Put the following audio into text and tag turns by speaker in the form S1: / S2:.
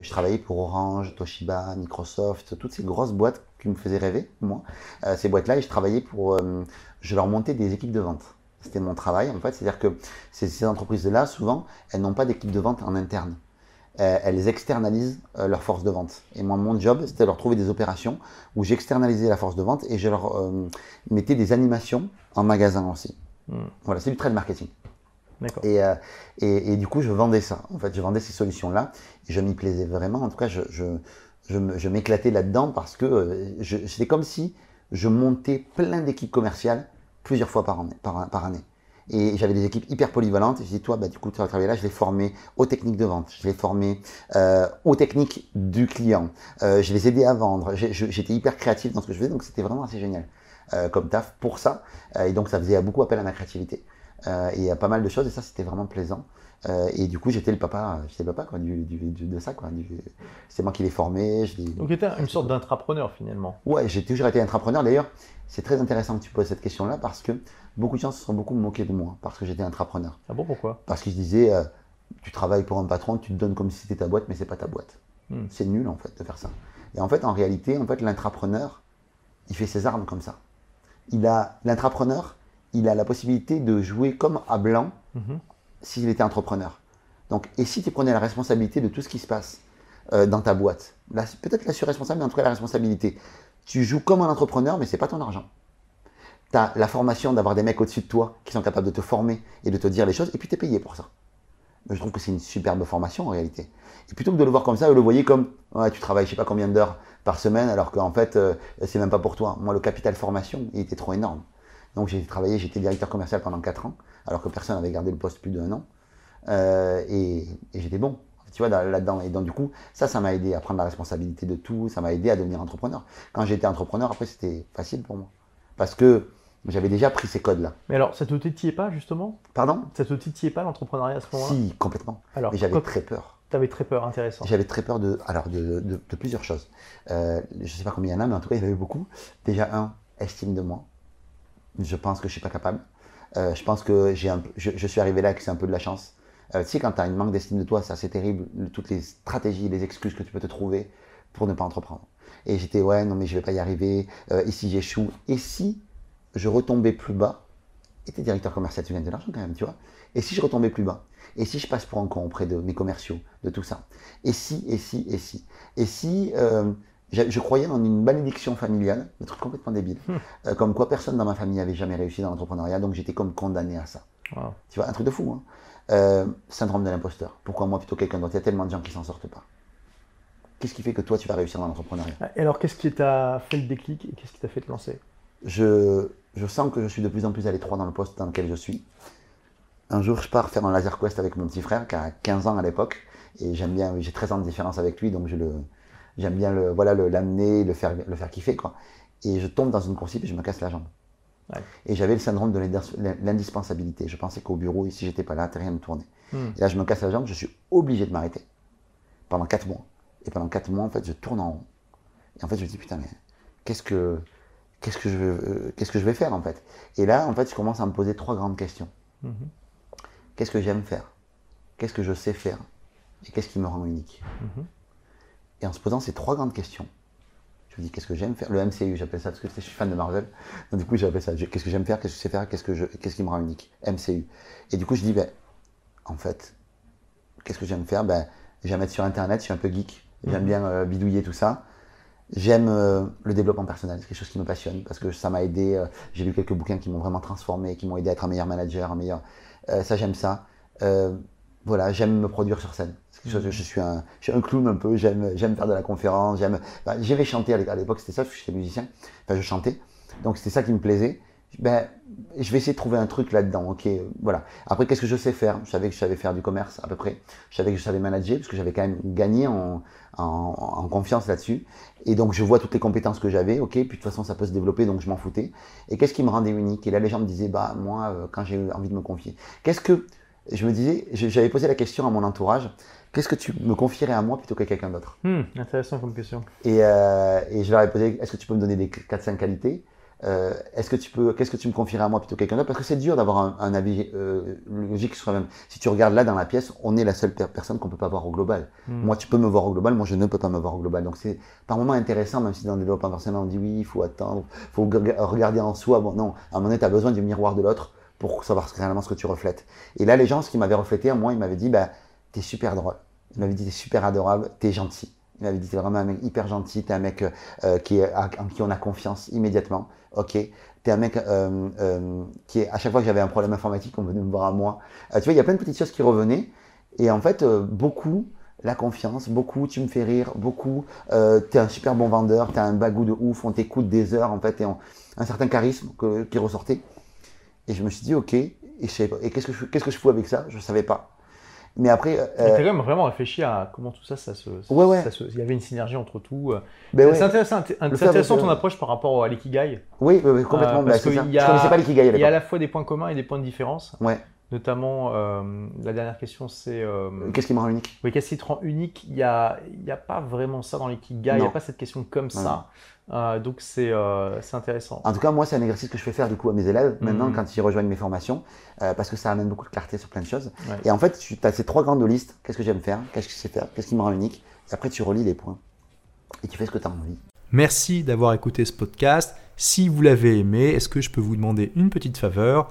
S1: Je travaillais pour Orange, Toshiba, Microsoft, toutes ces grosses boîtes qui me faisaient rêver, moi. Euh, ces boîtes-là, et je travaillais pour. Euh, je leur montais des équipes de vente. C'était mon travail, en fait. C'est-à-dire que ces, ces entreprises-là, souvent, elles n'ont pas d'équipe de vente en interne. Euh, elles externalisent leur force de vente. Et moi, mon job, c'était de leur trouver des opérations où j'externalisais la force de vente et je leur mettais des animations en magasin aussi.
S2: Hmm.
S1: Voilà, c'est du trade marketing. Euh, et, du coup, je vendais ça. En fait, je vendais ces solutions-là. Je m'y plaisais vraiment. En tout cas, je, m'éclatais là-dedans parce que euh, c'était comme si je montais plein d'équipes commerciales plusieurs fois par année. Et j'avais des équipes hyper polyvalentes. Et je dis, toi, bah, du coup, tu vas travailler là. Je l'ai formé aux techniques de vente. Je l'ai formé euh, aux techniques du client. Je les aidais à vendre. J'étais hyper créatif dans ce que je faisais. Donc, c'était vraiment assez génial comme taf pour ça. Et donc, ça faisait beaucoup appel à ma créativité. Euh, et il y a pas mal de choses et ça c'était vraiment plaisant. Euh, et du coup j'étais le papa, j'étais le papa quoi, du, du- du- de ça quoi. C'est moi qui l'ai formé. Je
S2: Donc, tu étais une sorte d'intrapreneur finalement.
S1: Ouais, j'ai toujours été entrepreneur. D'ailleurs, c'est très intéressant que tu poses cette question-là parce que beaucoup de gens se sont beaucoup moqués de moi parce que j'étais entrepreneur.
S2: Ah bon, pourquoi?
S1: Parce qu'ils disaient, euh, tu travailles pour un patron, tu te donnes comme si c'était ta boîte, mais c'est pas ta boîte.
S2: Hmm.
S1: C'est nul en fait de faire ça. Et en fait, en réalité, en fait, l'intrapreneur, il fait ses armes comme ça. Il a l'intrapreneur, il a la possibilité de jouer comme à blanc
S2: Mhm.
S1: s'il était entrepreneur. Donc, et si tu prenais la responsabilité de tout ce qui se passe euh, dans ta boîte, peut-être la surresponsable, mais en tout cas la responsabilité. Tu joues comme un entrepreneur, mais c'est pas ton argent. Tu as la formation d'avoir des mecs au-dessus de toi qui sont capables de te former et de te dire les choses, et puis tu es payé pour ça. Mais je trouve que c'est une superbe formation en réalité. Et plutôt que de le voir comme ça, vous le voyez comme ouais, tu travailles je sais pas combien d'heures par semaine, alors qu'en fait, euh, c'est même pas pour toi. Moi, le capital formation, il était trop énorme. Donc j'ai travaillé, j'étais directeur commercial pendant 4 ans, alors que personne n'avait gardé le poste plus d'un an. Euh, et, et j'étais bon, tu vois, dans- là-dedans. Et donc, du coup, ça, ça m'a aidé à prendre la responsabilité de tout, ça m'a aidé à devenir entrepreneur. Quand j'étais entrepreneur, après, c'était facile pour moi. Parce que j'avais déjà pris ces codes-là.
S2: Mais alors, ça te titillait pas justement?
S1: Pardon?
S2: Ça te titillait pas l'entrepreneuriat à ce moment-là?
S1: Si, complètement.
S2: Alors,
S1: Mais j'avais très peur.
S2: t'avais très peur, intéressant.
S1: J'avais très peur de, alors de, de- de plusieurs choses. Euh, je ne sais pas combien il y en a, mais en tout cas, il y en avait beaucoup. Déjà, un, estime de moi. Je pense que je suis pas capable. Euh, je pense que je, suis arrivé là que c'est un peu de la chance. Euh, tu sais, quand tu as une manque d'estime de toi, c'est assez terrible, le- toutes les stratégies, les excuses que tu peux te trouver pour ne pas entreprendre. Et j'étais, ouais, non, mais je vais pas y arriver. Euh, et si j'échoue? Et si je retombais plus bas? Et t'es directeur commercial, tu gagnes de l'argent quand même, tu vois. Et si je retombais plus bas? Et si je passe pour un con auprès de mes commerciaux, de tout ça? Et si, et si, et si? Et si euh, je, croyais en une malédiction familiale, un truc complètement débile, euh, comme quoi personne dans ma famille n'avait jamais réussi dans l'entrepreneuriat, donc j'étais comme condamné à ça.
S2: Wow.
S1: Tu vois, un truc de fou. Hein. Euh, syndrome de l'imposteur. Pourquoi moi plutôt que quelqu'un d'autre? Il y a tellement de gens qui s'en sortent pas. Qu'est-ce qui fait que toi tu vas réussir dans l'entrepreneuriat?
S2: Et alors, qu'est-ce qui t'a fait le déclic et qu'est-ce qui t'a fait te lancer?
S1: Je, je sens que je suis de plus en plus à l'étroit dans le poste dans lequel je suis. Un jour, je pars faire un laser quest avec mon petit frère qui a 15 ans à l'époque et j'aime bien, j'ai 13 ans de différence avec lui, donc je le, j'aime bien le, voilà, le, l'amener, le faire, le faire kiffer quoi. Et je tombe dans une coursive et je me casse la jambe.
S2: Ouais.
S1: Et j'avais le syndrome de l'indis- l'indispensabilité. Je pensais qu'au bureau, si j'étais pas là, rien ne tournait.
S2: Hmm.
S1: Et là, je me casse la jambe, je suis obligé de m'arrêter pendant 4 mois. Et pendant 4 mois, en fait, je tourne en rond. Et en fait, je me dis, putain, mais qu'est-ce que, qu'est-ce que je, veux- euh, qu'est-ce que je vais faire, en fait? Et là, en fait, je commence à me poser trois grandes questions.
S2: Mhm.
S1: Qu'est-ce que j'aime faire? Qu'est-ce que je sais faire? Et qu'est-ce qui me rend unique?
S2: Mhm.
S1: Et en se posant ces trois grandes questions, je me dis, qu'est-ce que j'aime faire? Le MCU, j'appelle ça, parce que je suis fan de Marvel. Donc, du coup, j'appelle ça, qu'est-ce que j'aime faire? Qu'est-ce que je sais faire? Qu'est-ce que je, qu'est-ce qui me rend unique MCU. Et du coup, je dis, ben, en fait, qu'est-ce que j'aime faire? Ben, J'aime être sur Internet, je suis un peu geek. J'aime bien euh, bidouiller tout ça. J'aime euh, le développement personnel, c'est quelque chose qui me passionne parce que ça m'a aidé. euh, J'ai lu quelques bouquins qui m'ont vraiment transformé, qui m'ont aidé à être un meilleur manager, un meilleur. euh, ça, j'aime ça. Voilà, j'aime me produire sur scène. Je suis un, je suis un clown un peu. J'aime, faire de la conférence. J'aime. enfin, j'aimais chanter à l'é- à l'époque, c'était ça. Je suis musicien. Enfin, je chantais. Donc c'était ça qui me plaisait. Ben, je vais essayer de trouver un truc là-dedans. Ok, voilà. Après, qu'est-ce que je sais faire? Je savais que je savais faire du commerce à peu près. Je savais que je savais manager parce que j'avais quand même gagné en, en, confiance là-dessus. Et donc, je vois toutes les compétences que j'avais. Ok, puis de toute façon, ça peut se développer, donc je m'en foutais. Et qu'est-ce qui me rendait unique? Et là, les gens me disaient, bah moi, euh, quand j'ai envie de me confier, qu'est-ce que je me disais J'avais posé la question à mon entourage. Qu'est-ce que tu me confierais à moi plutôt qu'à quelqu'un d'autre?
S2: Hmm, intéressant comme question.
S1: et, euh, et je leur ai posé, est-ce que tu peux me donner des 4-5 qualités? Euh, est-ce que tu peux, qu'est-ce que tu me confierais à moi plutôt que quelqu'un d'autre? Parce que c'est dur d'avoir un, un avis euh, logique sur soi-même. Si tu regardes là dans la pièce, on est la seule per- personne qu'on peut pas voir au global.
S2: Hmm.
S1: Moi, tu peux me voir au global, moi, je ne peux pas me voir au global. Donc, c'est par moments intéressant, même si dans le développement personnel, on dit oui, il faut attendre, il faut regarder en soi. Bon, non, à un moment donné, tu as besoin du miroir de l'autre pour savoir réellement ce que tu reflètes. Et là, les gens, ce qu'ils m'avaient reflété, moi, ils m'avaient dit, bah, t'es super drôle. Ils m'avaient dit, t'es super adorable, t'es gentil. Ils m'avaient dit, t'es vraiment un mec hyper gentil, t'es un mec euh, euh, qui à- en qui on a confiance immédiatement. Ok. T'es un mec euh, qui est, à chaque fois que j'avais un problème informatique, on venait me voir à moi. Tu vois, il y a plein de petites choses qui revenaient. Et en fait, beaucoup, la confiance, beaucoup, tu me fais rire, beaucoup, t'es un super bon vendeur, t'as un bagou de ouf, on t'écoute des heures, en fait, et on- un certain charisme qui ressortait. Et je me suis dit, ok, et, qu'est-ce que je, qu'est-ce que je fous avec ça? Je savais pas. Mais après, euh,
S2: t'as quand même vraiment réfléchi à comment tout ça, ça se.
S1: Ouais, ouais.
S2: ça se- Il y avait une synergie entre tout. euh.
S1: ben
S2: C'est
S1: ouais,
S2: intéressant, ton
S1: euh,
S2: approche par rapport à l'ikigai.
S1: oui, complètement.
S2: Euh,
S1: bah,
S2: parce
S1: ça.
S2: y a-
S1: Je connaissais pas l'ikigai à
S2: Il y a à la fois des points communs et des points de différence.
S1: Ouais.
S2: Notamment, euh, la dernière question, c'est. euh,
S1: Qu'est-ce qui me rend unique?
S2: Oui, qu'est-ce qui te rend unique? Il n'y a, il y a pas vraiment ça dans l'ikigai, il n'y a pas cette question comme ça. Euh, donc c'est euh, c'est intéressant.
S1: En tout cas, moi, c'est un exercice que je fais faire du coup à mes élèves maintenant
S2: Mhm.
S1: quand ils rejoignent mes formations, euh, parce que ça amène beaucoup de clarté sur plein de choses.
S2: Ouais.
S1: Et en fait, tu as ces trois grandes listes. Qu'est-ce que j'aime faire? Qu'est-ce que je sais faire? Qu'est-ce qui me rend unique? Et après, tu relis les points. Et tu fais ce que tu as envie.
S3: Merci d'avoir écouté ce podcast. Si vous l'avez aimé, est-ce que je peux vous demander une petite faveur?